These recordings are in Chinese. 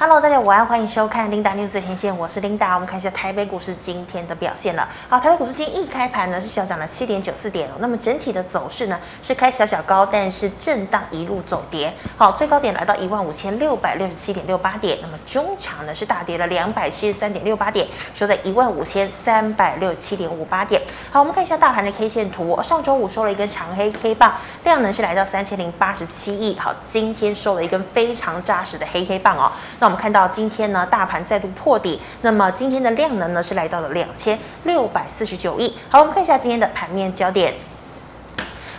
Hello，大家午安，欢迎收看 Linda News 最前线，我是 Linda。我们看一下台北股市今天的表现了。好，台北股市今天一开盘呢是小涨了七点九四点。那么整体的走势呢是开小小高，但是震荡一路走跌。好，最高点来到一万五千六百六十七点六八点。那么中场呢是大跌了两百七十三点六八点，收在一万五千三百六十七点五八点。好，我们看一下大盘的 K 线图。上周五收了一根长黑 K 棒，量能是来到三千零八十七亿。好，今天收了一根非常扎实的黑 K 棒哦。那我们看到今天呢，大盘再度破底，那么今天的量能呢是来到了两千六百四十九亿。好，我们看一下今天的盘面焦点。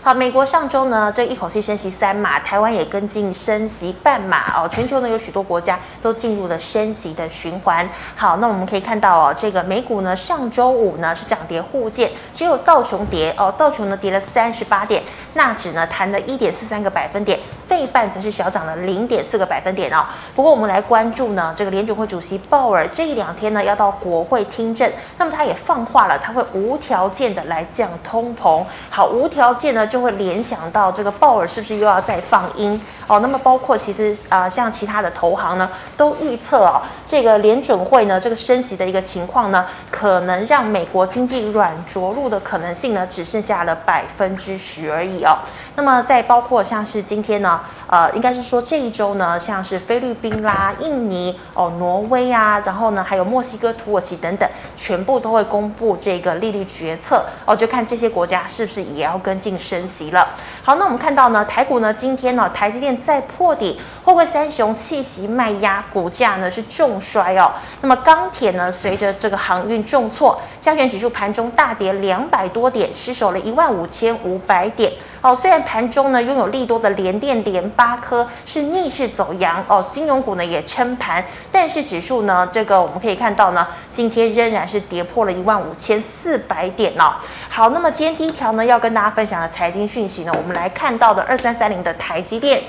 好，美国上周呢，这一口气升息三码，台湾也跟进升息半码哦。全球呢有许多国家都进入了升息的循环。好，那我们可以看到哦，这个美股呢上周五呢是涨跌互见，只有道琼跌哦，道琼呢跌了三十八点，纳指呢弹了一点四三个百分点，费半则是小涨了零点四个百分点哦。不过我们来关注呢，这个联准会主席鲍尔这一两天呢要到国会听证，那么他也放话了，他会无条件的来降通膨。好，无条件呢。就会联想到这个鲍尔是不是又要再放鹰。哦？那么包括其实、呃，像其他的投行呢，都预测哦，这个联准会呢，这个升息的一个情况呢，可能让美国经济软着陆的可能性呢，只剩下了百分之十而已哦。那么再包括像是今天呢，呃，应该是说这一周呢，像是菲律宾啦、印尼哦、挪威啊，然后呢还有墨西哥、土耳其等等，全部都会公布这个利率决策哦，就看这些国家是不是也要跟进升息了。好，那我们看到呢，台股呢今天呢，台积电再破底，货柜三雄弃息卖压，股价呢是重摔哦。那么钢铁呢，随着这个航运重挫，加权指数盘中大跌两百多点，失守了一万五千五百点。哦，虽然盘中呢拥有利多的联电、联八科是逆势走阳哦，金融股呢也撑盘，但是指数呢，这个我们可以看到呢，今天仍然是跌破了一万五千四百点哦。好，那么今天第一条呢要跟大家分享的财经讯息呢，我们来看到的二三三零的台积电。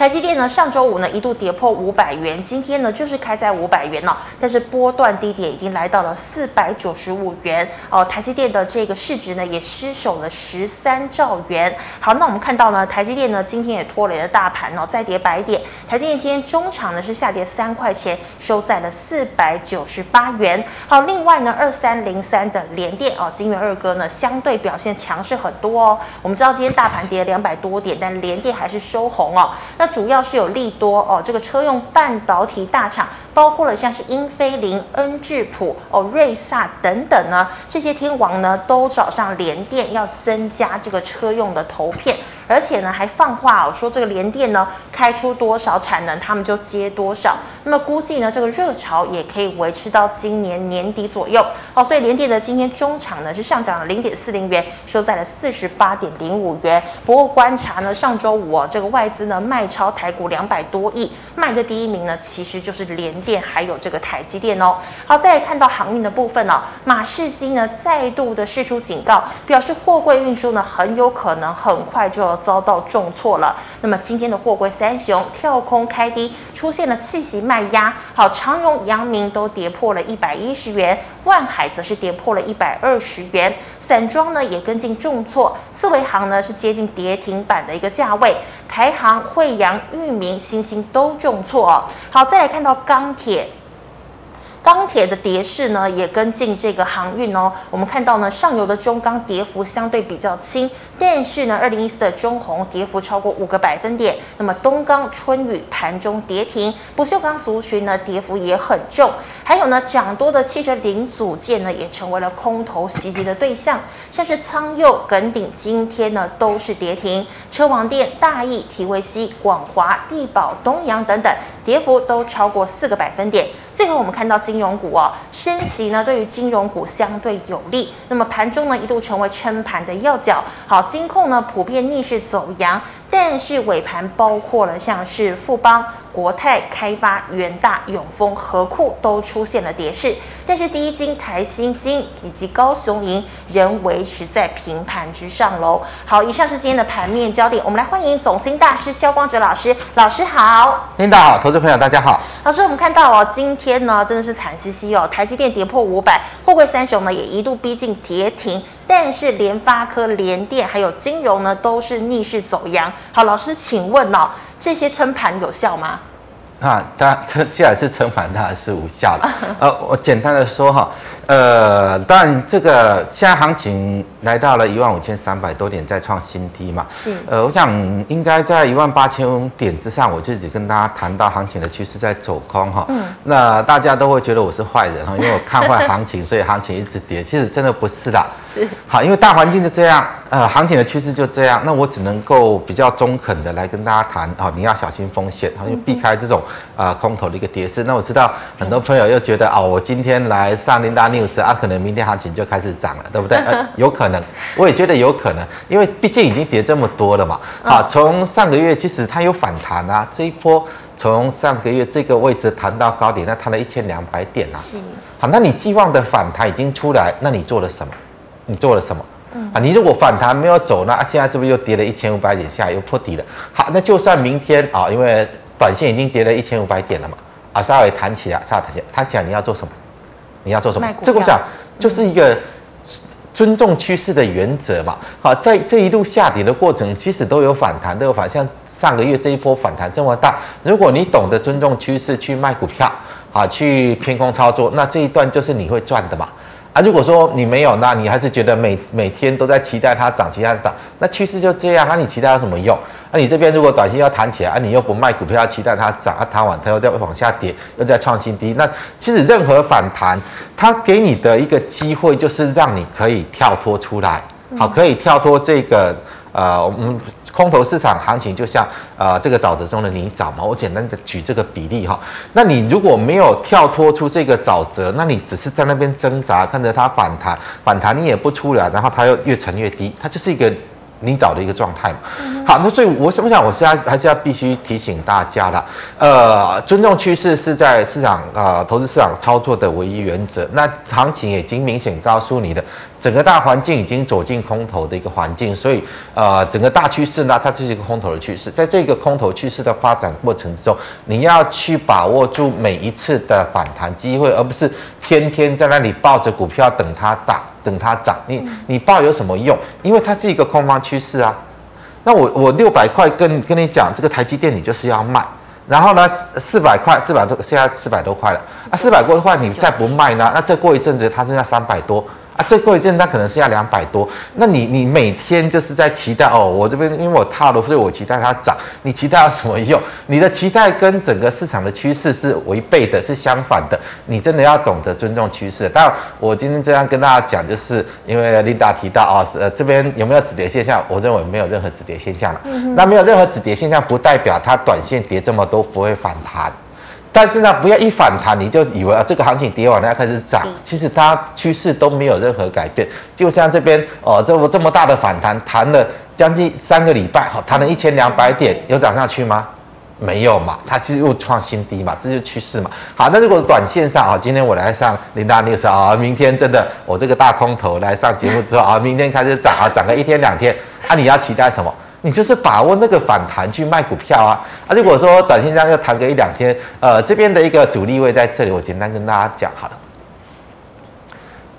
台积电呢，上周五呢一度跌破五百元，今天呢就是开在五百元了，但是波段低点已经来到了四百九十五元哦。台积电的这个市值呢也失守了十三兆元。好，那我们看到呢，台积电呢今天也拖累了大盘哦，再跌百点。台积电今天中场呢是下跌三块钱，收在了四百九十八元。好，另外呢二三零三的联电哦，金圆二哥呢相对表现强势很多哦。我们知道今天大盘跌了两百多点，但联电还是收红哦。那主要是有利多哦，这个车用半导体大厂，包括了像是英飞凌、恩智浦、哦瑞萨等等呢，这些天王呢都找上联电，要增加这个车用的头片。而且呢，还放话哦，说这个联电呢开出多少产能，他们就接多少。那么估计呢，这个热潮也可以维持到今年年底左右。哦，所以联电的今天中场呢是上涨了零点四零元，收在了四十八点零五元。不过观察呢，上周五哦，这个外资呢卖超台股两百多亿，卖的第一名呢其实就是联电还有这个台积电哦。好，再来看到航运的部分哦，马士基呢再度的释出警告，表示货柜运输呢很有可能很快就要。遭到重挫了。那么今天的货柜三雄跳空开低，出现了气息卖压。好，长荣、阳明都跌破了一百一十元，万海则是跌破了一百二十元。散装呢也跟进重挫，四维航呢是接近跌停板的一个价位。台航、慧洋、裕民、欣兴都重挫哦。好，再来看到钢铁。钢铁的跌势呢，也跟进这个航运哦。我们看到呢，上游的中钢跌幅相对比较轻，但是呢，二零一四的中红跌幅超过五个百分点。那么东钢、春雨盘中跌停，不锈钢族群呢跌幅也很重。还有呢，涨多的汽车零组件呢，也成为了空头袭击的对象，像是苍佑、耿鼎今天呢都是跌停。车王电、大益、提维西、广华、地保、东阳等等，跌幅都超过四个百分点。最后我们看到金融股哦，升息呢对于金融股相对有利，那么盘中呢一度成为撑盘的要角。好，金控呢普遍逆势走阳，但是尾盘包括了像是富邦。国泰开发、元大、永丰、和库都出现了跌势，但是第一金、台新金以及高雄银仍维持在平盘之上喽。好，以上是今天的盘面焦点，我们来欢迎总经大师萧光哲老师。老师好，领导好，投资朋友大家好。老师，我们看到哦，今天呢真的是惨兮兮哦，台积电跌破五百，货柜三雄呢也一度逼近跌停，但是联发科、联电还有金融呢都是逆势走阳。好，老师，请问哦。这些撑盘有效吗？啊，它它既然是撑盘，它是无效的。呃，我简单的说哈，呃，当然这个现在行情来到了一万五千三百多点，再创新低嘛。是。呃，我想应该在一万八千点之上，我自己跟大家谈到行情的趋势在走空哈。嗯。那大家都会觉得我是坏人哈，因为我看坏行情，所以行情一直跌。其实真的不是的。是。好，因为大环境就这样，呃，行情的趋势就这样，那我只能够比较中肯的来跟大家谈啊，你要小心风险，然后就避开这种。啊、呃，空头的一个跌势，那我知道很多朋友又觉得哦，我今天来上 Linda News 啊，可能明天行情就开始涨了，对不对？呃，有可能，我也觉得有可能，因为毕竟已经跌这么多了嘛。好，从上个月其实它有反弹啊，这一波从上个月这个位置弹到高点，那弹了一千两百点啊。是。好，那你寄望的反弹已经出来，那你做了什么？你做了什么？嗯。啊，你如果反弹没有走，那现在是不是又跌了一千五百点下来，又破底了？好，那就算明天啊，因为。短线已经跌了一千五百点了嘛，啊，稍微弹起来，稍微弹起来，弹起来你要做什么？你要做什么？这个我想就是一个尊重趋势的原则嘛。好，在这一路下跌的过程，其实都有反弹，都有反。像上个月这一波反弹这么大，如果你懂得尊重趋势去卖股票，啊，去偏空操作，那这一段就是你会赚的嘛。啊，如果说你没有，那你还是觉得每每天都在期待它涨，期待它涨，那趋势就这样，那你期待有什么用？那、你这边如果短线要弹起来，啊，你又不卖股票，要期待它涨，啊，弹完它又再往下跌，又再创新低。那其实任何反弹，它给你的一个机会就是让你可以跳脱出来，好，可以跳脱这个呃，我们空头市场行情就像呃这个沼泽中的泥沼嘛。我简单的举这个比例哈。那你如果没有跳脱出这个沼泽，那你只是在那边挣扎，看着它反弹，反弹你也不出来，然后它又越沉越低，它就是一个。泥沼的一个状态嘛，好，那所以我想不想，我现在还是要必须提醒大家的，呃，尊重趋势是在市场啊、呃，投资市场操作的唯一原则。那行情已经明显告诉你的。整个大环境已经走进空头的一个环境，所以呃，整个大趋势呢，它就是一个空头的趋势。在这个空头趋势的发展过程之中，你要去把握住每一次的反弹机会，而不是天天在那里抱着股票等它打，等它涨。你你抱有什么用？因为它是一个空方趋势啊。那我我六百块跟跟你讲，这个台积电你就是要卖，然后呢四百块四百多，现在四百多块了啊，四百多的话你再不卖呢，那再过一阵子它剩下三百多。啊，最后一阵它可能是要两百多，那你你每天就是在期待哦，我这边因为我套了，所以我期待它涨。你期待有什么用？你的期待跟整个市场的趋势是违背的，是相反的。你真的要懂得尊重趋势。当然，我今天这样跟大家讲，就是因为琳达提到哦，是呃这边有没有止跌现象？我认为没有任何止跌现象了。那没有任何止跌现象，不代表它短线跌这么多不会反弹。但是呢，不要一反弹你就以为啊，这个行情跌完了要开始涨。其实它趋势都没有任何改变。就像这边哦，这么这么大的反弹，弹了将近三个礼拜，好，弹了一千两百点，有涨上去吗？没有嘛，它其实又创新低嘛，这就是趋势嘛。好，那如果短线上啊，今天我来上 Linda News 啊，明天真的我这个大空头来上节目之后啊，明天开始涨啊，涨个一天两天，啊，你要期待什么？你就是把握那个反弹去卖股票啊！啊，如果说短线上要弹个一两天，呃，这边的一个主力位在这里，我简单跟大家讲好了。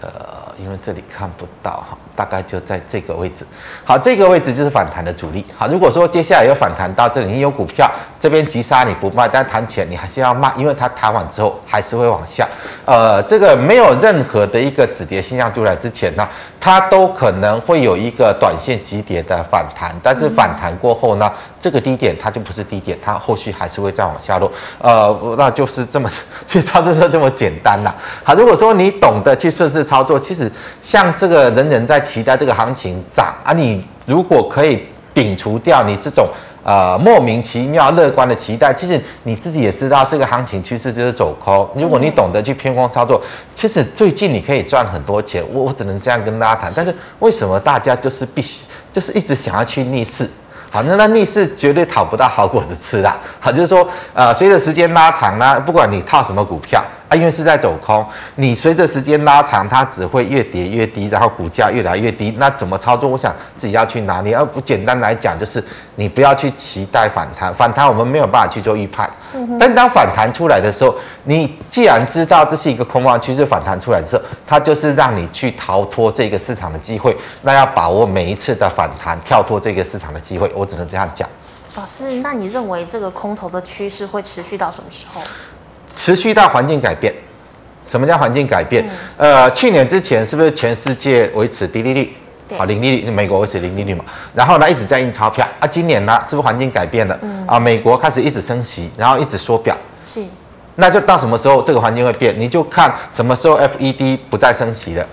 呃，因为这里看不到哈。大概就在这个位置，好，这个位置就是反弹的主力。好，如果说接下来有反弹到这里，你有股票这边急杀你不卖，但弹起来你还是要卖，因为它弹完之后还是会往下。呃，这个没有任何的一个止跌现象出来之前呢，它都可能会有一个短线急跌的反弹，但是反弹过后呢，这个低点它就不是低点，它后续还是会再往下落。呃，那就是这么去操作就这么简单了。好，如果说你懂得去顺势操作，其实像这个人人在。期待这个行情涨啊！你如果可以摒除掉你这种呃莫名其妙乐观的期待，其实你自己也知道这个行情趋势就是走空。如果你懂得去偏空操作，其实最近你可以赚很多钱。我我只能这样跟大家谈。但是为什么大家就是必须就是一直想要去逆势？好，那那逆势绝对讨不到好果子吃的。好，就是说呃随着时间拉长呢，不管你套什么股票。它因为是在走空，你随着时间拉长，它只会越跌越低，然后股价越来越低。那怎么操作？我想自己要去拿捏。而不简单来讲，就是你不要去期待反弹，反弹我们没有办法去做预判。但当反弹出来的时候，你既然知道这是一个空方趋势，反弹出来的时候，它就是让你去逃脱这个市场的机会。那要把握每一次的反弹，跳脱这个市场的机会。我只能这样讲。老师，那你认为这个空头的趋势会持续到什么时候？持续到环境改变。什么叫环境改变？嗯、呃，去年之前是不是全世界维持低利率？好，零利率，美国维持零利率嘛。然后呢，一直在印钞票啊。今年呢，是不是环境改变了？嗯、啊，美国开始一直升息，然后一直缩表。是。那就到什么时候这个环境会变？你就看什么时候 FED 不再升息了，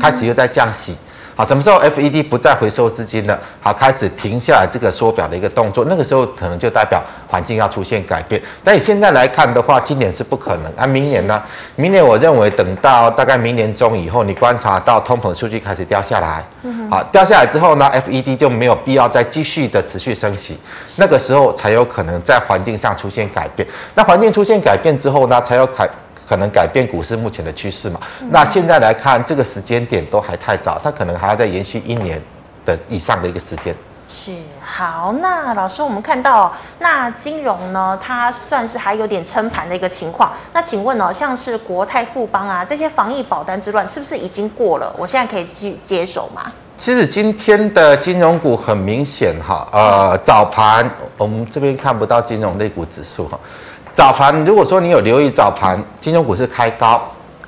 开始又在降息。好，什么时候 FED 不再回收资金了？好，开始停下来这个缩表的一个动作，那个时候可能就代表环境要出现改变。但你现在来看的话，今年是不可能。啊，明年呢？明年我认为等到大概明年中以后，你观察到通膨数据开始掉下来，好，掉下来之后呢，FED 就没有必要再继续的持续升息，那个时候才有可能在环境上出现改变。那环境出现改变之后呢，才有改。可能改变股市目前的趋势嘛？那现在来看，这个时间点都还太早，它可能还要再延续一年的以上的一个时间。是好，那老师，我们看到那金融呢，它算是还有点撑盘的一个情况。那请问哦，像是国泰富邦啊这些防疫保单之乱，是不是已经过了？我现在可以去接手吗？其实今天的金融股很明显哈，呃，早盘我们这边看不到金融类股指数哈。早盘，如果说你有留意早盘，金融股是开高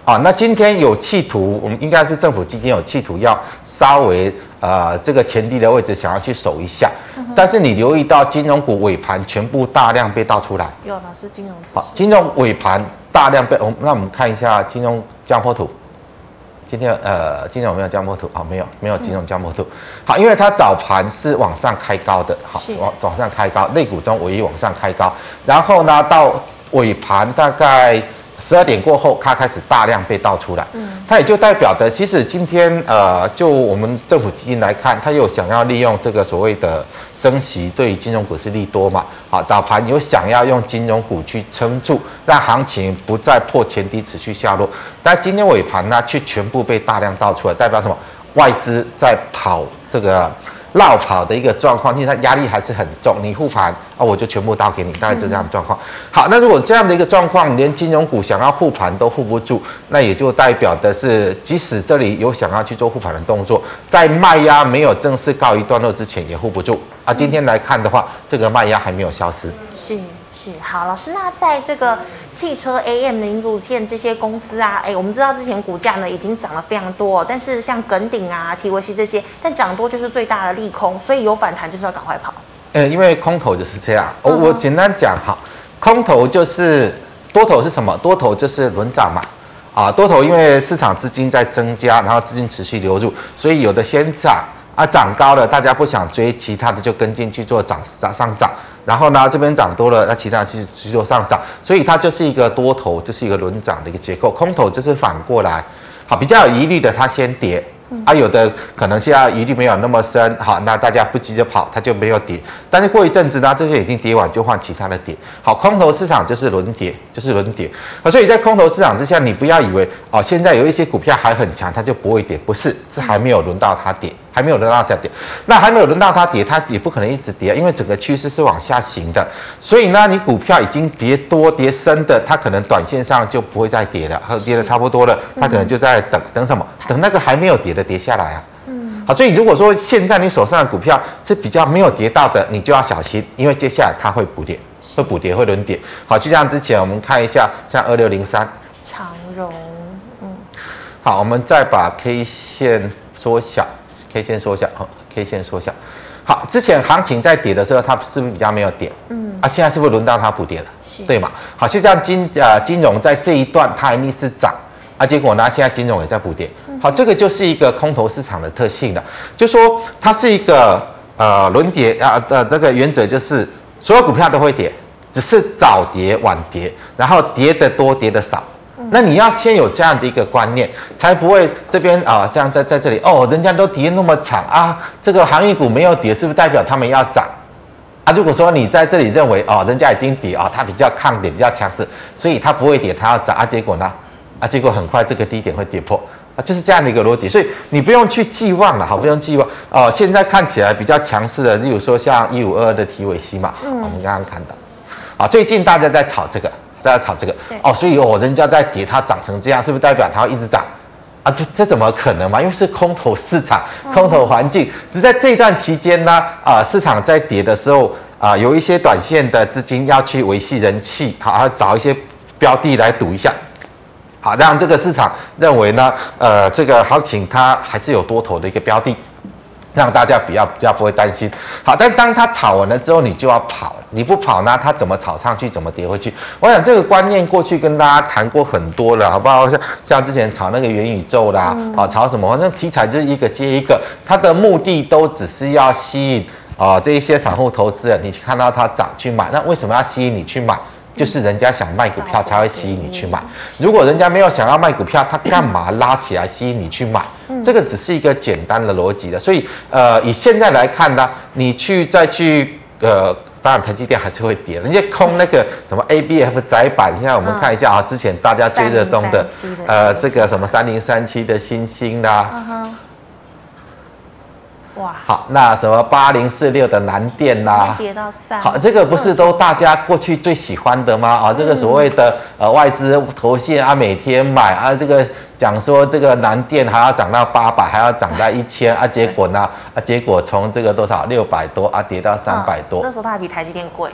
啊。那今天有企图，我们应该是政府基金有企图要稍微呃这个前低的位置想要去守一下。但是你留意到金融股尾盘全部大量被倒出来。有老师，金融好，金融尾盘大量被，我那我们看一下金融江波图。今天呃，今天有没有加摩图？好，没有，没有金融加摩图。好，因为它早盘是往上开高的，好，往往上开高，肋股中唯一往上开高。然后呢，到尾盘大概。十二点过后，它开始大量被倒出来，嗯，它也就代表的，其实今天呃，就我们政府基金来看，它有想要利用这个所谓的升息，对于金融股是利多嘛，好，早盘有想要用金融股去撑住，让行情不再破前低，持续下落，但今天尾盘呢，却全部被大量倒出来，代表什么？外资在跑这个。绕跑的一个状况，因为它压力还是很重。你护盘啊，我就全部倒给你，大概就这样的状况。好，那如果这样的一个状况，连金融股想要护盘都护不住，那也就代表的是，即使这里有想要去做护盘的动作，在卖压没有正式告一段落之前，也护不住啊。今天来看的话，这个卖压还没有消失。是。好，老师，那在这个汽车 AM 零组件这些公司啊，哎，我们知道之前股价呢已经涨了非常多，但是像耿鼎啊、提维西这些，但涨多就是最大的利空，所以有反弹就是要赶快跑。呃，因为空头就是这样。我我简单讲哈，空头就是多头是什么？多头就是轮涨嘛。啊，多头因为市场资金在增加，然后资金持续流入，所以有的先涨啊，涨高了，大家不想追，其他的就跟进去做涨涨上涨。然后呢，这边涨多了，那其他去去做上涨，所以它就是一个多头，就是一个轮涨的一个结构。空头就是反过来，好，比较有疑虑的它先跌。啊，有的可能现在疑虑没有那么深，好，那大家不急着跑，它就没有跌。但是过一阵子呢，这些已经跌完，就换其他的跌。好，空头市场就是轮跌，就是轮跌。啊，所以在空头市场之下，你不要以为哦，现在有一些股票还很强，它就不会跌，不是，是还没有轮到它跌，还没有轮到它跌。那还没有轮到它跌，它也不可能一直跌，因为整个趋势是往下行的。所以呢，你股票已经跌多跌深的，它可能短线上就不会再跌了，和跌的差不多了，它可能就在等等什么，等那个还没有跌的跌下来啊，嗯，好，所以如果说现在你手上的股票是比较没有跌到的，你就要小心，因为接下来它会补跌，会补跌，会轮跌。好，就像之前我们看一下，像二六零三长荣，嗯，好，我们再把 K 线缩小，K 线缩小，好，K 线缩小。好，之前行情在跌的时候，它是不是比较没有跌？嗯，啊，现在是不是轮到它补跌了？是，对嘛？好，就像金呃金融在这一段它一定是涨，啊，结果呢，现在金融也在补跌。好，这个就是一个空头市场的特性了，就说它是一个呃轮跌啊的这个原则，就是所有股票都会跌，只是早跌晚跌，然后跌得多跌得少。那你要先有这样的一个观念，才不会这边啊这样在在这里哦，人家都跌那么惨啊，这个航运股没有跌，是不是代表他们要涨啊？如果说你在这里认为哦，人家已经跌啊，它比较抗跌比较强势，所以它不会跌，它要涨啊，结果呢啊，结果很快这个低点会跌破。啊，就是这样的一个逻辑，所以你不用去寄望了，好，不用寄望哦。现在看起来比较强势的，例如说像一五二二的提尾西嘛，嗯，我们刚刚看到，啊，最近大家在炒这个，在炒这个，哦，所以哦，人家在跌，它涨成这样，是不是代表它要一直涨？啊，这这怎么可能嘛？因为是空头市场，空头环境，只在这段期间呢，啊，市场在跌的时候，啊、呃，有一些短线的资金要去维系人气，好，要找一些标的来赌一下，好，让这个市场认为呢，呃，这个行情它还是有多头的一个标的。让大家比较比较不会担心，好，但当它炒完了之后，你就要跑了，你不跑呢，它怎么炒上去，怎么跌回去？我想这个观念过去跟大家谈过很多了，好不好？像像之前炒那个元宇宙啦，啊，炒什么？反正题材就是一个接一个，它的目的都只是要吸引啊这一些散户投资人，你去看到它涨去买，那为什么要吸引你去买？就是人家想卖股票才会吸引你去买，如果人家没有想要卖股票，他干嘛拉起来吸引你去买？这个只是一个简单的逻辑的。所以，呃，以现在来看呢，你去再去，呃，当然台积电还是会跌，人家空那个什么 ABF 窄板，现在我们看一下啊，之前大家追热衷的，呃，这个什么三零三七的星星啦。哇，好，那什么八零四六的南电呐、啊，跌到三，好，这个不是都大家过去最喜欢的吗？啊，这个所谓的呃外资投信啊，每天买啊，这个讲说这个南电还要涨到八百，还要涨到一千啊，结果呢？啊，结果从这个多少？六百多啊跌到三百多，那时候它还比台积电贵，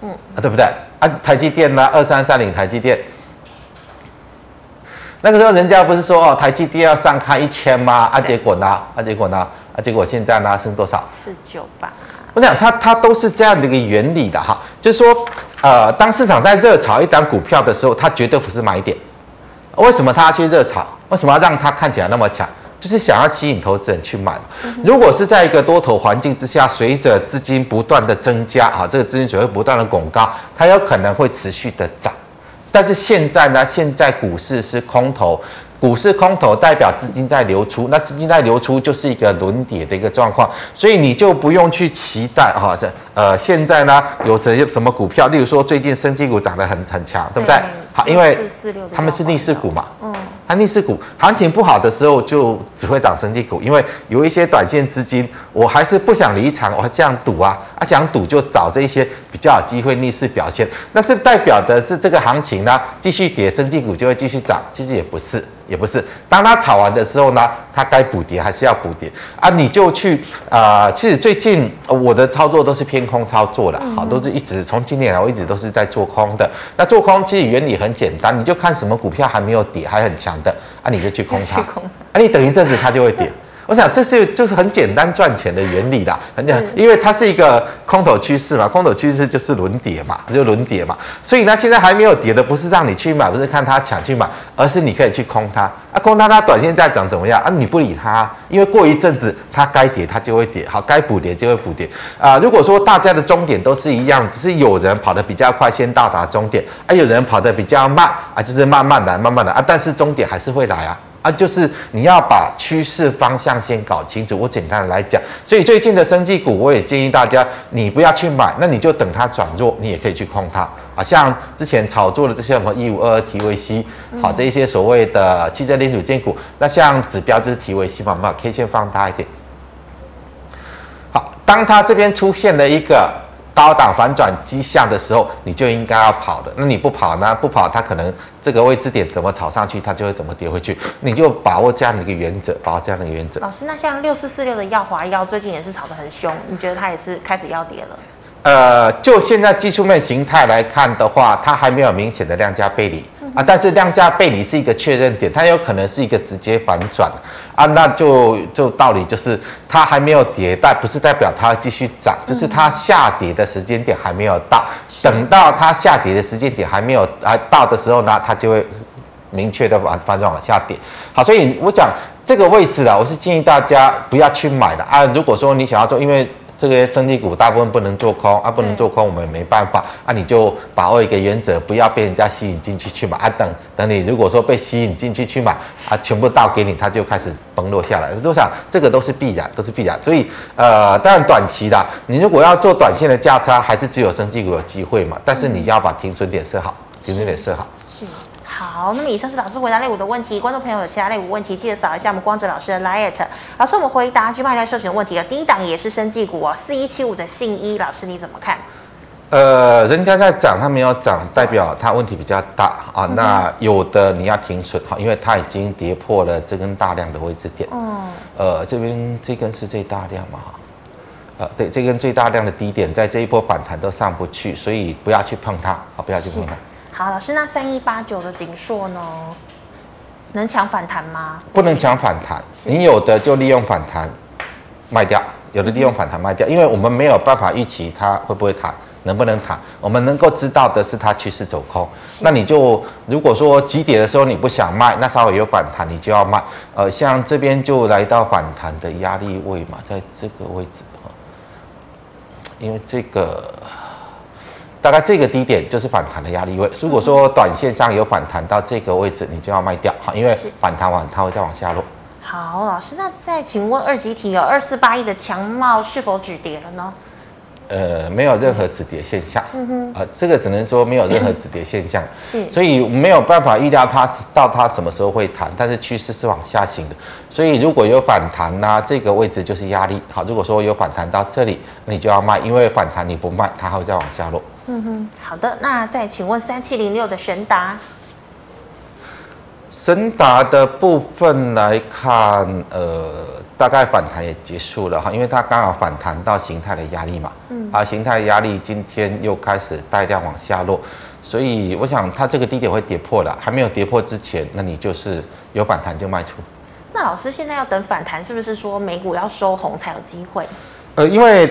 嗯，啊对不对？啊，台积电呢？二三三零台积电，那个时候人家不是说哦台积电要上看一千吗？啊，结果呢？啊结果呢？啊，结果现在拉升多少？四九八。我想它它都是这样的一个原理的哈，就是说，呃，当市场在热炒一档股票的时候，它绝对不是买点。为什么它要去热炒？为什么要让它看起来那么强？就是想要吸引投资人去买。如果是在一个多头环境之下，随着资金不断的增加啊，这个资金水位不断的拱高，它有可能会持续的涨。但是现在呢，现在股市是空头。股市空头代表资金在流出，那资金在流出就是一个轮跌的一个状况，所以你就不用去期待哈，这呃现在呢有这些什么股票，例如说最近生技股涨得很很强，对不对？好，因为他们是逆势股嘛，嗯。它逆势股行情不好的时候，就只会涨生技股，因为有一些短线资金，我还是不想离场，我还这样赌啊，啊想赌就找这一些比较有机会逆势表现，那是代表的是这个行情呢继续跌，生技股就会继续涨，其实也不是，也不是，当它炒完的时候呢，它该补跌还是要补跌啊，你就去啊、呃，其实最近我的操作都是偏空操作的，好，都是一直从今年来我一直都是在做空的，那做空其实原理很简单，你就看什么股票还没有跌，还很强。的啊，你就去空它，啊，你等一阵子它就会跌。我想这是就是很简单赚钱的原理啦，很简单，因为它是一个空头趋势嘛，空头趋势就是轮跌嘛，就轮跌嘛。所以呢，现在还没有跌的，不是让你去买，不是看它抢去买，而是你可以去空它啊，空它它短线在涨怎么样啊？你不理它，因为过一阵子它该跌它就会跌，好，该补跌就会补跌啊。如果说大家的终点都是一样，只是有人跑得比较快，先到达终点，啊，有人跑得比较慢啊，就是慢慢来，慢慢来啊，但是终点还是会来啊。啊，就是你要把趋势方向先搞清楚。我简单的来讲，所以最近的生技股，我也建议大家，你不要去买，那你就等它转弱，你也可以去控它啊。像之前炒作的这些什么一五二二 TVC，好，这一些所谓的汽车零组件股，那像指标就是 TVC 嘛，嘛，K 线放大一点。好，当它这边出现了一个。高档反转迹象的时候，你就应该要跑的。那你不跑呢？不跑，它可能这个位置点怎么炒上去，它就会怎么跌回去。你就把握这样的一个原则，把握这样的一个原则。老师，那像六四四六的耀华药最近也是炒得很凶，你觉得它也是开始要跌了？呃，就现在技术面形态来看的话，它还没有明显的量价背离。啊，但是量价背离是一个确认点，它有可能是一个直接反转啊，那就就道理就是它还没有迭代不是代表它继续涨，就是它下跌的时间点还没有到，等到它下跌的时间点还没有啊到的时候呢，它就会明确的反反转往下跌。好，所以我想这个位置啊，我是建议大家不要去买的啊。如果说你想要做，因为这些生技股大部分不能做空啊，不能做空，我们也没办法啊。你就把握一个原则，不要被人家吸引进去去买啊。等等你如果说被吸引进去去买啊，全部倒给你，它就开始崩落下来。我想这个都是必然，都是必然。所以呃，当然短期的，你如果要做短线的价差，还是只有生技股有机会嘛。但是你要把停损点设好，停损点设好。是。好，那么以上是老师回答类五的问题，观众朋友有其他类五问题，记得扫一下我们光哲老师的 LINE。老师，我们回答就卖来授权的问题了。第一档也是生技股哦，四一七五的信一，老师你怎么看？呃，人家在涨，它没有涨，代表它问题比较大啊。那有的你要停损哈，因为它已经跌破了这根大量的位置点。嗯。呃，这边这根是最大量嘛哈。呃，对，这根最大量的低点在这一波反弹都上不去，所以不要去碰它，啊，不要去碰它。好，老师，那三一八九的景硕呢？能抢反弹吗？不能抢反弹，你有的就利用反弹卖掉，有的利用反弹卖掉，因为我们没有办法预期它会不会弹，能不能弹，我们能够知道的是它趋势走空。那你就如果说急跌的时候你不想卖，那稍微有反弹你就要卖。呃，像这边就来到反弹的压力位嘛，在这个位置哈，因为这个。大概这个低点就是反弹的压力位。如果说短线上有反弹到这个位置，你就要卖掉，好，因为反弹完它会再往下落。好，老师，那再请问二级体有二四八一的强茂是否止跌了呢？呃，没有任何止跌现象。嗯哼，呃，这个只能说没有任何止跌现象。是，所以没有办法预料它到它什么时候会弹，但是趋势是往下行的。所以如果有反弹呢、啊，这个位置就是压力。好，如果说有反弹到这里，那你就要卖，因为反弹你不卖，它还会再往下落。嗯哼，好的，那再请问三七零六的神达，神达的部分来看，呃，大概反弹也结束了哈，因为它刚好反弹到形态的压力嘛，嗯，啊，形态压力今天又开始带量往下落，所以我想它这个低点会跌破了，还没有跌破之前，那你就是有反弹就卖出。那老师现在要等反弹，是不是说美股要收红才有机会？呃，因为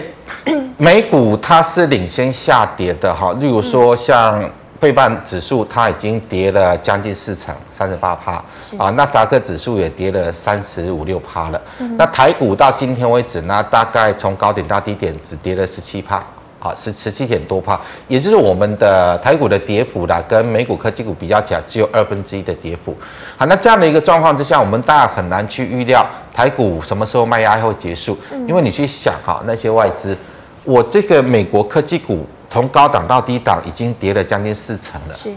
美股它是领先下跌的哈，例如说像费半指数，它已经跌了将近四成，三十八趴啊，纳斯达克指数也跌了三十五六趴了。那台股到今天为止呢，大概从高点到低点只跌了十七趴。好，是十七点多趴，也就是我们的台股的跌幅啦，跟美股科技股比较起来，只有二分之一的跌幅。好，那这样的一个状况之下，我们大家很难去预料台股什么时候卖压会结束，因为你去想哈，那些外资，我这个美国科技股从高档到低档已经跌了将近四成了，是。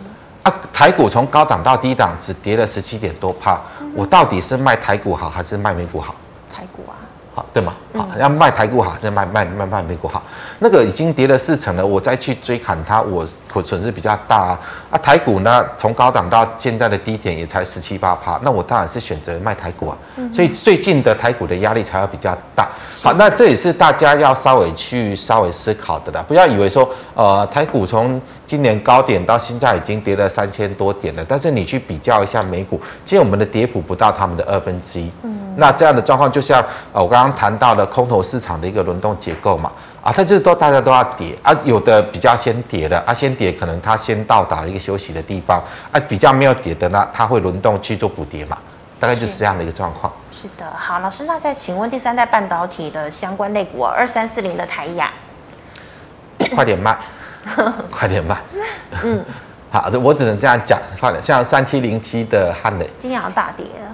啊，台股从高档到低档只跌了十七点多帕，我到底是卖台股好还是卖美股好？台股啊。好，对吗？好，要卖台股好，再卖卖卖卖美股好。那个已经跌了四成了，我再去追砍它，我损失比较大啊。啊，台股呢，从高档到现在的低点也才十七八趴，那我当然是选择卖台股啊。所以最近的台股的压力才会比较大。好，那这也是大家要稍微去稍微思考的啦，不要以为说，呃，台股从今年高点到现在已经跌了三千多点了，但是你去比较一下美股，其实我们的跌幅不到他们的二分之一。嗯，那这样的状况就像呃我刚刚谈到的空头市场的一个轮动结构嘛，啊，它就是都大家都要跌啊，有的比较先跌的啊，先跌可能它先到达了一个休息的地方啊，比较没有跌的呢，它会轮动去做补跌嘛，大概就是这样的一个状况。是，的，好，老师，那再请问第三代半导体的相关类股二三四零的台亚，快点卖。快点卖，嗯，好的，我只能这样讲。快点，像三七零七的汉磊，今天要大跌了，就是。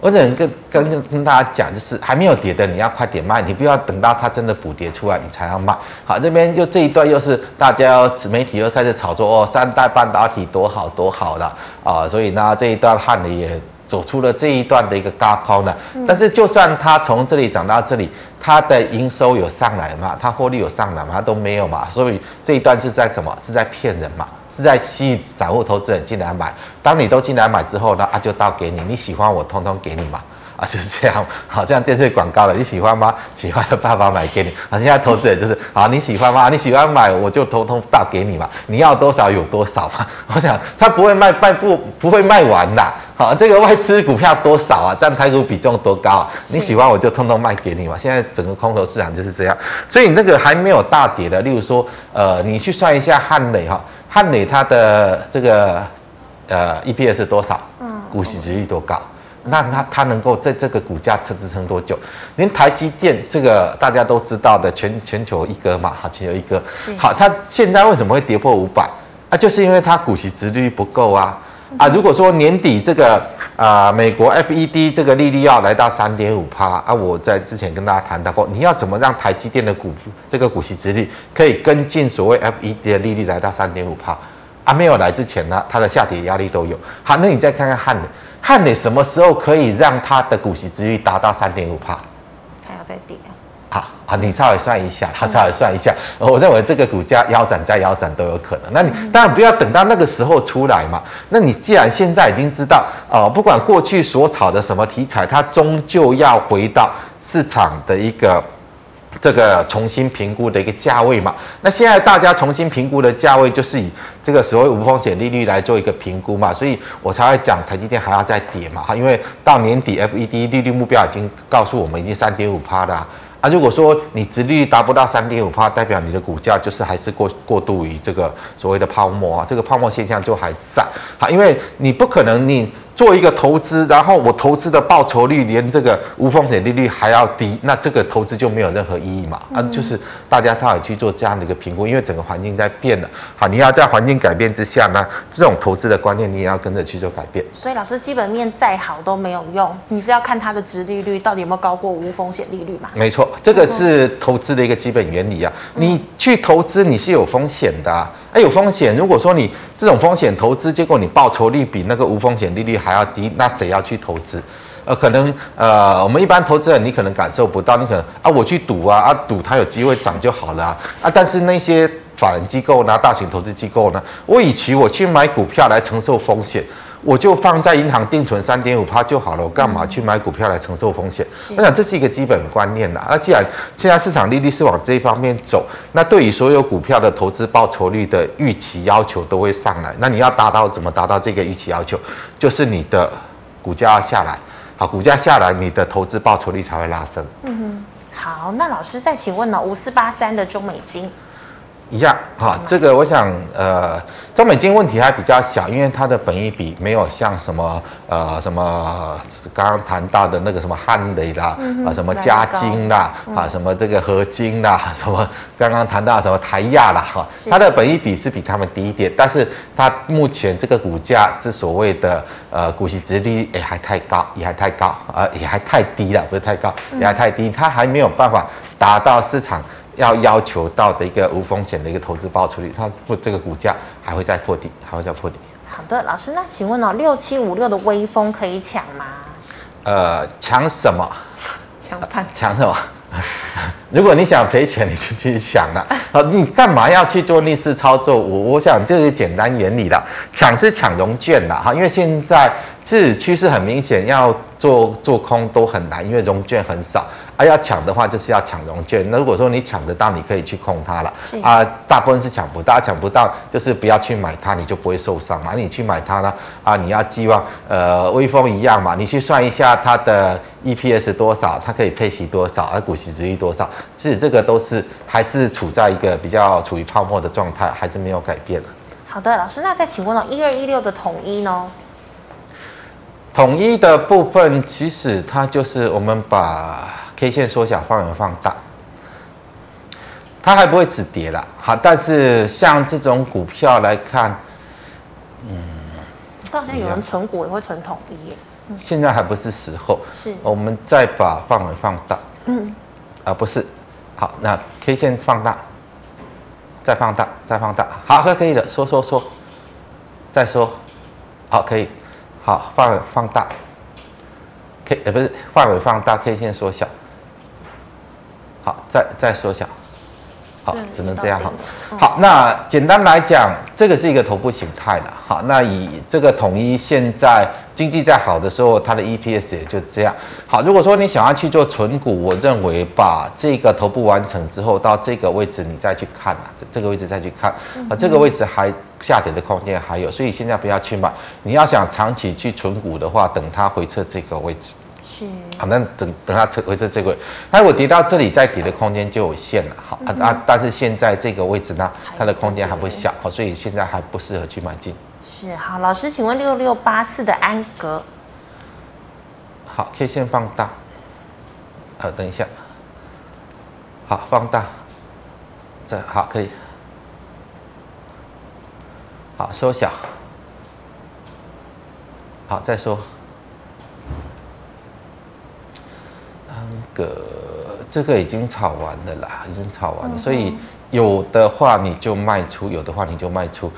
我只能跟跟跟大家讲，就是还没有跌的，你要快点卖，你不要等到它真的补跌出来，你才要卖。好，这边就这一段又是大家媒体又开始炒作哦，三代半导体多好多好的啊，所以呢这一段看的也走出了这一段的一个高抛呢。但是就算它从这里涨到这里。它的营收有上来嘛？它获利有上来嘛？它都没有嘛？所以这一段是在什么？是在骗人嘛？是在吸引散户投资人进来买。当你都进来买之后呢？啊，就倒给你，你喜欢我通通给你嘛？啊，就是这样。好，这样电视广告了，你喜欢吗？喜欢的爸爸买给你。啊，现在投资人就是，啊，你喜欢吗？你喜欢买，我就通通倒给你嘛。你要多少有多少嘛。我想他不会卖卖不不会卖完的。好，这个外资股票多少啊？占台股比重多高啊？你喜欢我就通通卖给你嘛。现在整个空头市场就是这样，所以那个还没有大跌的，例如说，呃，你去算一下汉磊哈，汉磊它的这个呃 EPS 是多少？嗯，股息值率多高？那它它能够在这个股价支支撑多久？连台积电这个大家都知道的全全球一哥嘛，好，全球一哥，好，它现在为什么会跌破五百？啊，就是因为它股息殖利率不够啊。啊，如果说年底这个啊、呃，美国 FED 这个利率要来到三点五趴啊，我在之前跟大家谈到过，你要怎么让台积电的股这个股息殖利率可以跟进所谓 FED 的利率来到三点五趴啊？没有来之前呢，它的下跌压力都有。好，那你再看看汉磊，汉磊什么时候可以让它的股息殖利率达到三点五帕？他要再跌。好，好，你稍微算一下，他，稍微算一下。我认为这个股价腰斩再腰斩都有可能。那你当然不要等到那个时候出来嘛。那你既然现在已经知道，呃，不管过去所炒的什么题材，它终究要回到市场的一个这个重新评估的一个价位嘛。那现在大家重新评估的价位就是以这个所谓无风险利率来做一个评估嘛，所以我才会讲台积电还要再跌嘛哈，因为到年底 FED 利率目标已经告诉我们已经三点五趴了。啊，如果说你殖利率达不到三点五趴，代表你的股价就是还是过过度于这个所谓的泡沫啊，这个泡沫现象就还在啊，因为你不可能你。做一个投资，然后我投资的报酬率连这个无风险利率还要低，那这个投资就没有任何意义嘛？啊，就是大家稍微去做这样的一个评估，因为整个环境在变了。好，你要在环境改变之下呢，这种投资的观念你也要跟着去做改变。所以老师基本面再好都没有用，你是要看它的值利率到底有没有高过无风险利率嘛？没错，这个是投资的一个基本原理啊。你去投资你是有风险的啊。哎，有风险。如果说你这种风险投资，结果你报酬率比那个无风险利率还要低，那谁要去投资？呃，可能呃，我们一般投资人你可能感受不到，你可能啊，我去赌啊，啊，赌它有机会涨就好了啊。啊，但是那些法人机构呢，大型投资机构呢，我与其我去买股票来承受风险。我就放在银行定存三点五趴就好了，我干嘛去买股票来承受风险？我想这是一个基本观念呐。那既然现在市场利率是往这一方面走，那对于所有股票的投资报酬率的预期要求都会上来。那你要达到怎么达到这个预期要求？就是你的股价要下来，好，股价下来，你的投资报酬率才会拉升。嗯哼，好，那老师再请问呢？五四八三的中美晶。一样哈，这个我想，呃，中美金问题还比较小，因为它的本益比没有像什么，呃，什么刚刚谈到的那个什么汉雷啦，嗯、啊，什么嘉金啦，嗯、啊，什么这个合金啦，什么刚刚谈到什么台亚啦，哈，它的本益比是比他们低一点，但是它目前这个股价之所谓的呃股息殖利率也还太高，也还太高，啊、呃，也还太低了，不是太高，也还太低，它还没有办法达到市场。要要求到的一个无风险的一个投资报酬率，它不这个股价还会再破底，还会再破底。好的，老师，那请问哦，六七五六的微风可以抢吗？呃，抢什么？抢盘？抢什么？如果你想赔钱，你就去想了。啊，你干嘛要去做逆势操作？我我想这是简单原理的，抢是抢融券的哈，因为现在这趋势很明显，要做做空都很难，因为融券很少。啊，要抢的话就是要抢融券。那如果说你抢得到，你可以去控它了。是啊，大部分是抢不到，抢不到就是不要去买它，你就不会受伤嘛。你去买它呢？啊，你要寄望呃威风一样嘛，你去算一下它的 EPS 多少，它可以配息多少，而股息殖利率多少，其实这个都是还是处在一个比较处于泡沫的状态，还是没有改变。好的，老师，那再请问哦，一二一六的统一呢？统一的部分其实它就是我们把。K 线缩小，范围放大，它还不会止跌了。好，但是像这种股票来看，嗯，这好像有人存股也会存统一耶。现在还不是时候。是，我们再把范围放大。嗯，啊，不是。好，那 K 线放大，再放大，再放大。好，可可以的，缩缩缩，再缩。好，可以。好，范围放大。K，呃，不是，范围放大，K 线缩小。好，再再缩小，好，只能这样哈。好，那简单来讲，这个是一个头部形态了。好，那以这个统一现在经济在好的时候，它的 EPS 也就这样。好，如果说你想要去做存股，我认为把这个头部完成之后，到这个位置你再去看啊，这个位置再去看啊，这个位置还下跌的空间还有，所以现在不要去买。你要想长期去存股的话，等它回撤这个位置。是。好，那等等它回撤这个位，那如果跌到这里，再跌的空间就有限了。好、嗯、啊，但是现在这个位置呢，它的空间还不小，好，所以现在还不适合去买进。是好，老师，请问六六八四的安格，好，K 线放大，呃，等一下，好，放大，这好可以，好缩小，好再说。个这个已经炒完了啦，已经炒完了，所以有的话你就卖出，有的话你就卖出。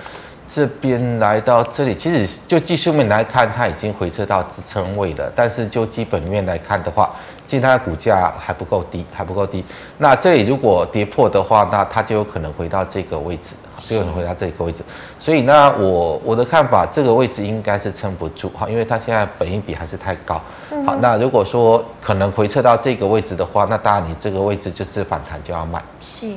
这边来到这里，其实就技术面来看，它已经回撤到支撑位了。但是就基本面来看的话，其实它的股价还不够低，还不够低。那这里如果跌破的话，那它就有可能回到这个位置。就有人回到这个位置。所以呢，我我的看法，这个位置应该是撑不住哈，因为它现在本益比还是太高。好，那如果说可能回撤到这个位置的话，那当然你这个位置就是反弹就要卖。是，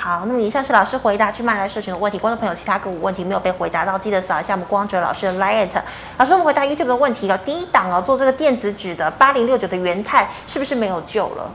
好，那么以上是老师回答去麦来社群的问题，观众朋友其他个股问题没有被回答到，记得扫一下我们光哲老师的 LINE。老师，我们回答 YouTube 的问题哦，第一档哦，做这个电子纸的八零六九的元泰是不是没有救了？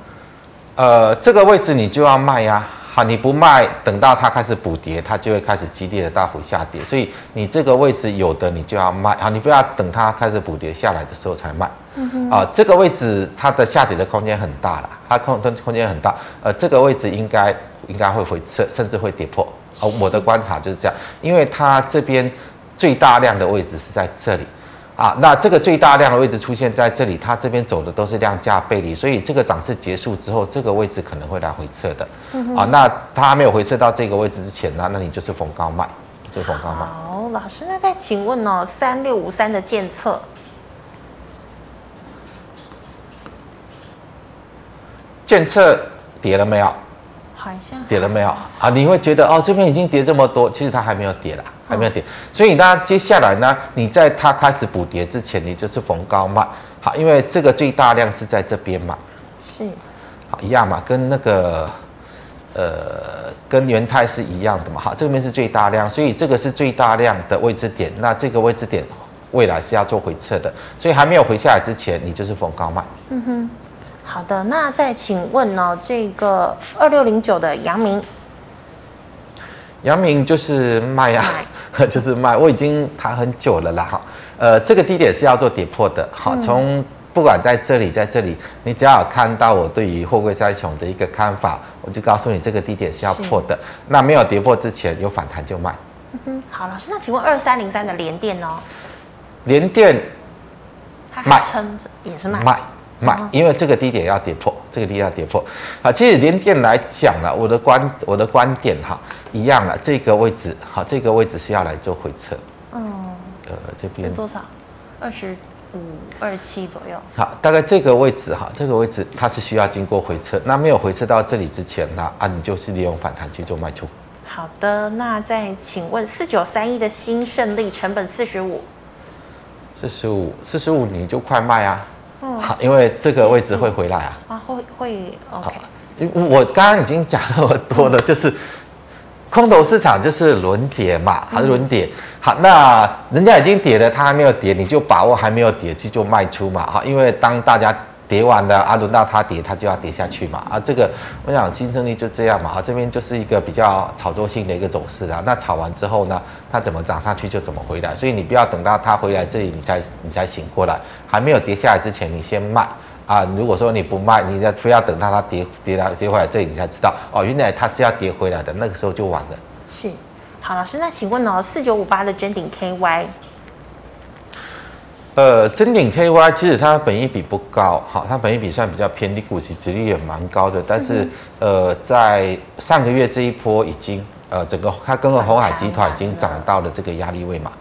呃，这个位置你就要卖呀。好，你不卖，等到它开始补跌，它就会开始激烈的大幅下跌。所以你这个位置有的你就要卖啊，你不要等它开始补跌下来的时候才卖。嗯哼。啊，这个位置它的下跌的空间很大了，它空空空间很大。呃，这个位置应该应该会回撤，甚至会跌破。哦，我的观察就是这样，因为它这边最大量的位置是在这里。啊，那这个最大量的位置出现在这里，它这边走的都是量价背离，所以这个涨势结束之后，这个位置可能会来回撤的。嗯、啊，那它还没有回撤到这个位置之前呢，那你就是逢高卖，就逢高卖。好，老师，那再请问哦，三六五三的建测，建测跌了没有？好像跌了没有？啊，你会觉得哦，这边已经跌这么多，其实它还没有跌啦。还没有跌，所以呢，接下来呢，你在它开始补跌之前，你就是逢高卖，好，因为这个最大量是在这边嘛，是，好一样嘛，跟那个呃，跟元泰是一样的嘛，好，这边是最大量，所以这个是最大量的位置点，那这个位置点未来是要做回撤的，所以还没有回下来之前，你就是逢高卖。嗯哼，好的，那再请问呢、哦，这个二六零九的阳明，阳明就是卖呀、啊。就是卖，我已经谈很久了啦哈。呃，这个低点是要做跌破的。好，从不管在这里，在这里，你只要有看到我对于货柜三雄的一个看法，我就告诉你这个低点是要破的。那没有跌破之前，有反弹就卖。嗯哼，好，老师，那请问二三零三的联电呢？联电卖撑着也是卖卖卖，因为这个低点要跌破，这个低点要跌破。啊，其实连电来讲了，我的观我的观点哈。一样了，这个位置哈，这个位置是要来做回撤。嗯，呃，这边多少？二十五、二十七左右。好，大概这个位置哈，这个位置它是需要经过回撤。那没有回撤到这里之前呢，啊，你就是利用反弹去做卖出。好的，那再请问四九三一的新胜利成本四十五，四十五，四十五你就快卖啊。嗯。好，因为这个位置会回来啊。啊，会会 OK。我刚刚已经讲那么多了，就是。空头市场就是轮跌嘛，还是轮跌？好，那人家已经跌了，它还没有跌，你就把握还没有跌去就卖出嘛，哈，因为当大家跌完了，阿伦纳它跌，它就要跌下去嘛，啊，这个我想新胜利就这样嘛，啊，这边就是一个比较炒作性的一个走势啊，那炒完之后呢，它怎么涨上去就怎么回来，所以你不要等到它回来这里你才你才醒过来，还没有跌下来之前你先卖。啊，如果说你不卖，你再非要等到它跌跌来跌回来，这里你才知道。哦，原来它是要跌回来的，那个时候就晚了。是，好，老师，那请问哦，四九五八的臻鼎 KY，呃，真鼎 KY 其实它本益比不高，好，它本益比算比较偏低，股息殖利率也蛮高的，但是、嗯、呃，在上个月这一波已经。呃，整个它跟个鸿海集团已经涨到了这个压力位嘛，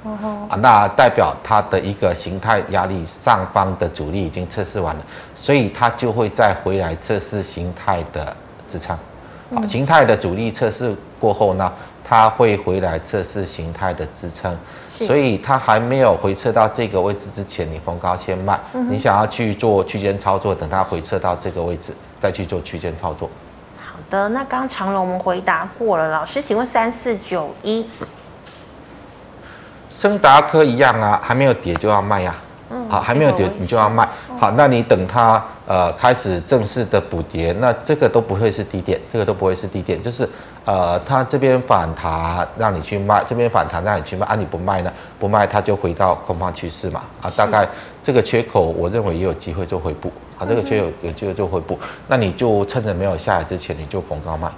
啊，那代表它的一个形态压力上方的阻力已经测试完了，所以它就会再回来测试形态的支撑，啊，形态的阻力测试过后呢，它会回来测试形态的支撑，所以它还没有回撤到这个位置之前，你逢高先卖，你想要去做区间操作，等它回撤到这个位置再去做区间操作。好的那刚长荣我们回答过了，老师，请问三四九一，升达科一样啊，还没有跌就要卖呀、啊，嗯，好，还没有跌你就要卖，好，那你等它呃开始正式的补跌，那这个都不会是低点，这个都不会是低点，就是呃它这边反弹让你去卖，这边反弹让你去卖，啊你不卖呢，不卖它就回到空方趋势嘛，啊大概这个缺口我认为也有机会做回补。啊，这个缺口有机会做回补，那你就趁着没有下来之前，你就逢高卖。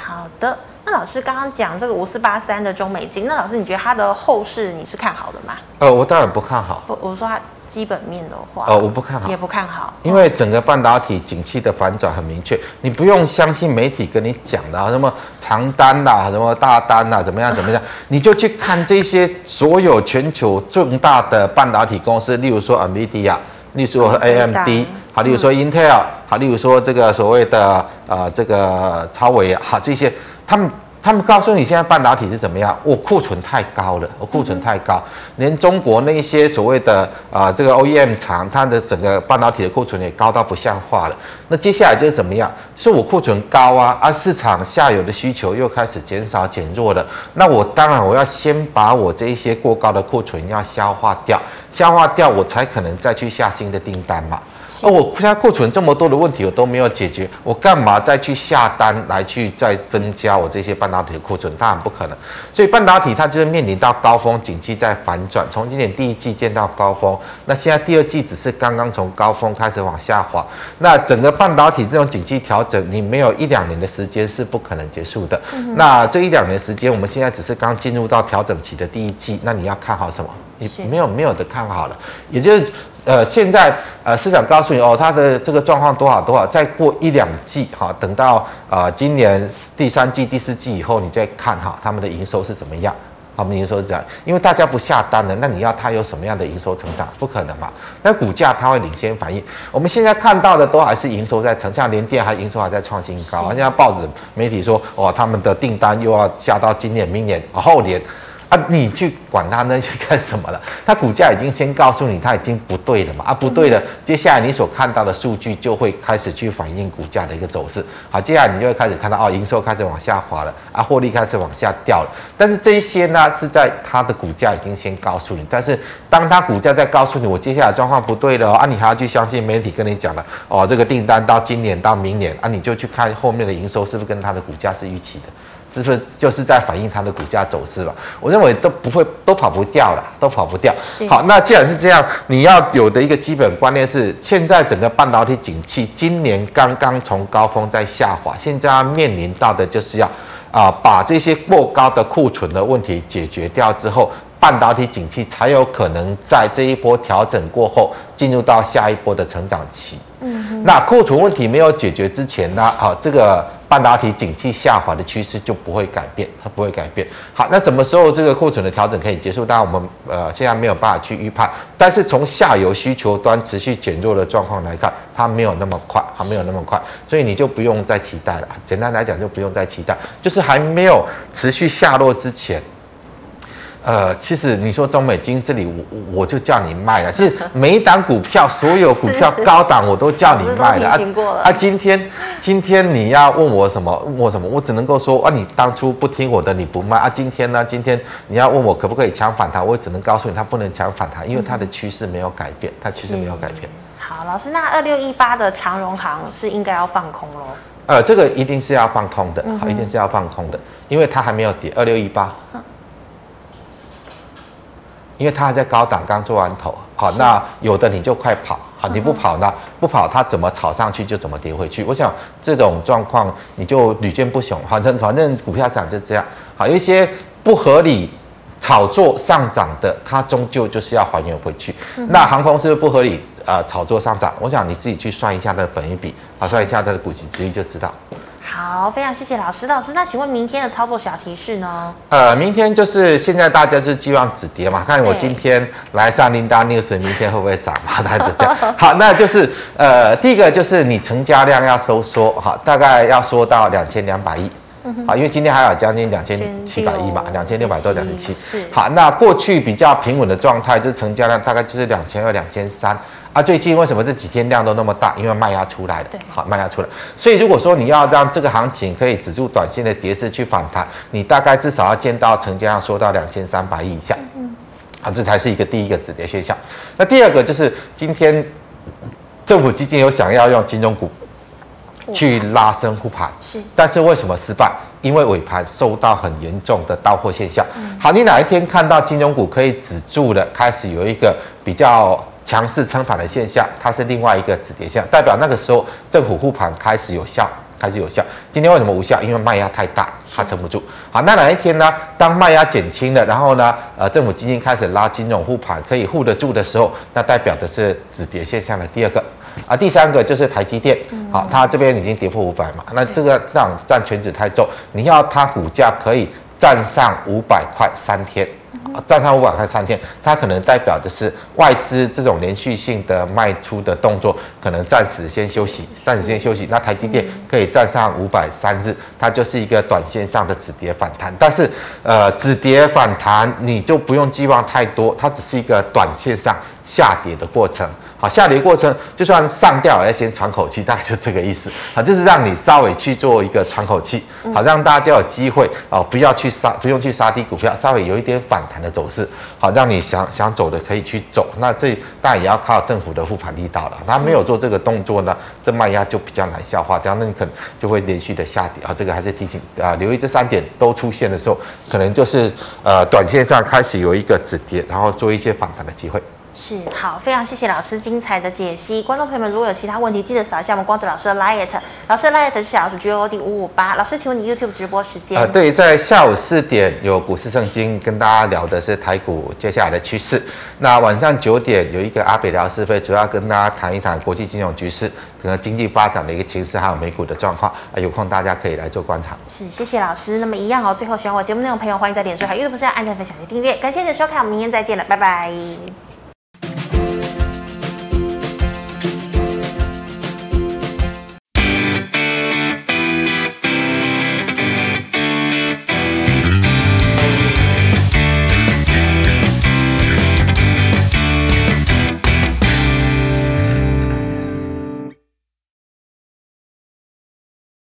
好的，那老师刚刚讲这个五四八三的中美金，那老师你觉得它的后市你是看好的吗？呃，我当然不看好。不，我说它基本面的话，呃，我不看好，也不看好，因为整个半导体景气的反转很明确，你不用相信媒体跟你讲的啊，什么长单呐，什么大单呐，怎么样怎么样，你就去看这些所有全球重大的半导体公司，例如说 NVIDIA。例如说 AMD，好，例如说 Intel，好，例如说这个所谓的呃这个超微，好，这些他们他们告诉你现在半导体是怎么样？我库存太高了，我库存太高，连中国那些所谓的啊、这个 OEM 厂，它的整个半导体的库存也高到不像话了。那接下来就是怎么样？是我库存高啊，而、啊、市场下游的需求又开始减少减弱了。那我当然我要先把我这一些过高的库存要消化掉，消化掉我才可能再去下新的订单嘛。而我现在库存这么多的问题我都没有解决，我干嘛再去下单来去再增加我这些半导体的库存？当然不可能。所以半导体它就是面临到高峰，景气在反转，从今年第一季见到高峰，那现在第二季只是刚刚从高峰开始往下滑。那整个半导体这种景气调整，你没有一两年的时间是不可能结束的。嗯、那这一两年时间，我们现在只是刚进入到调整期的第一季，那你要看好什么？你没有没有的看好了，也就是。呃，现在呃，市场告诉你哦，它的这个状况多少多少，再过一两季哈，等到呃今年第三季、第四季以后，你再看哈，他们的营收是怎么样？他们营收是这样？因为大家不下单了，那你要它有什么样的营收成长？不可能嘛？那股价它会领先反应。我们现在看到的都还是营收在成长，连电还营收还在创新高。现在报纸媒体说，哦，他们的订单又要下到今年、明年、后年。啊，你去管它那些干什么了？它股价已经先告诉你，它已经不对了嘛。啊，不对了，接下来你所看到的数据就会开始去反映股价的一个走势。好，接下来你就会开始看到哦，营收开始往下滑了，啊，获利开始往下掉了。但是这一些呢，是在它的股价已经先告诉你。但是当它股价在告诉你，我接下来状况不对了，啊，你还要去相信媒体跟你讲了哦，这个订单到今年到明年啊，你就去看后面的营收是不是跟它的股价是预期的。是不是就是在反映它的股价走势了？我认为都不会，都跑不掉了，都跑不掉。好，那既然是这样，你要有的一个基本观念是，现在整个半导体景气今年刚刚从高峰在下滑，现在要面临到的就是要啊、呃、把这些过高的库存的问题解决掉之后，半导体景气才有可能在这一波调整过后进入到下一波的成长期。嗯，那库存问题没有解决之前呢？啊，这个。半导体景气下滑的趋势就不会改变，它不会改变。好，那什么时候这个库存的调整可以结束？当然我们呃现在没有办法去预判，但是从下游需求端持续减弱的状况来看，它没有那么快，它没有那么快，所以你就不用再期待了。简单来讲，就不用再期待，就是还没有持续下落之前。呃，其实你说中美金这里，我我就叫你卖了。其实每一档股票，所有股票高档我都叫你卖了。啊啊，今天今天你要问我什么？问我什么？我只能够说啊，你当初不听我的，你不卖啊。今天呢？今天你要问我可不可以抢反弹？我只能告诉你，它不能抢反弹，因为它的趋势没有改变，它趋势没有改变。好，老师，那二六一八的长荣行是应该要放空喽？呃，这个一定是要放空的，好，一定是要放空的，因为它还没有跌。二六一八。因为它还在高档，刚做完头，好，那有的你就快跑，好，你不跑呢？不跑，它怎么炒上去就怎么跌回去。我想这种状况你就屡见不鲜，反正反正股票市场就这样，好，有一些不合理炒作上涨的，它终究就是要还原回去。那航空是不是不合理？呃，炒作上涨，我想你自己去算一下它的本益比，啊，算一下它的股息殖利率就知道。好，非常谢谢老师。老师，那请问明天的操作小提示呢？呃，明天就是现在大家就是寄望止跌嘛，看我今天来上 Linda News，明天会不会涨嘛？大家就这样。好，那就是呃，第一个就是你成交量要收缩，哈，大概要缩到两千两百亿，啊，因为今天还有将近两千七百亿嘛，两千六百多，两千七。好，那过去比较平稳的状态，就是成交量大概就是两千二、两千三。啊，最近为什么这几天量都那么大？因为卖压出来了，好，卖压出来。所以如果说你要让这个行情可以止住短线的跌势去反弹，你大概至少要见到成交量缩到两千三百亿以下，嗯，好，这才是一个第一个止跌现象。那第二个就是今天政府基金有想要用金融股去拉升护盘，是，但是为什么失败？因为尾盘受到很严重的到货现象。好，你哪一天看到金融股可以止住了，开始有一个比较。强势撑盘的现象，它是另外一个止跌现象，代表那个时候政府护盘开始有效，开始有效。今天为什么无效？因为卖压太大，它撑不住。好，那哪一天呢？当卖压减轻了，然后呢，呃，政府基金开始拉金融护盘，可以护得住的时候，那代表的是止跌现象的第二个。啊，第三个就是台积电，好，它这边已经跌破五百嘛，那这个这样占全值太重，你要它股价可以站上五百块三天。站上五百块三天，它可能代表的是外资这种连续性的卖出的动作，可能暂时先休息，暂时先休息。那台积电可以站上五百三日，它就是一个短线上的止跌反弹。但是，呃，止跌反弹你就不用寄望太多，它只是一个短线上下跌的过程。好，下跌过程就算上吊也要先喘口气，大概就这个意思。好，就是让你稍微去做一个喘口气，好，让大家就有机会哦，不要去杀，不用去杀低股票，稍微有一点反弹的走势，好，让你想想走的可以去走。那这当然也要靠政府的护盘力道了。他没有做这个动作呢，这卖压就比较难消化掉，那你可能就会连续的下跌啊。这个还是提醒啊，留意这三点都出现的时候，可能就是呃，短线上开始有一个止跌，然后做一些反弹的机会。是好，非常谢谢老师精彩的解析。观众朋友们，如果有其他问题，记得扫一下我们光子老师的 liet，老师的 liet 是小老鼠 GOD 五五八。老师，请问你 YouTube 直播时间？呃，对，在下午四点有股市圣经跟大家聊的是台股接下来的趋势。那晚上九点有一个阿北聊是非，主要跟大家谈一谈国际金融局势，可能经济发展的一个情势，还有美股的状况。啊，有空大家可以来做观察。是，谢谢老师。那么一样哦，最后喜欢我节目内容的朋友，欢迎在脸书还有 YouTube 上按赞、分享及订阅。感谢你的收看，我们明天再见了，拜拜。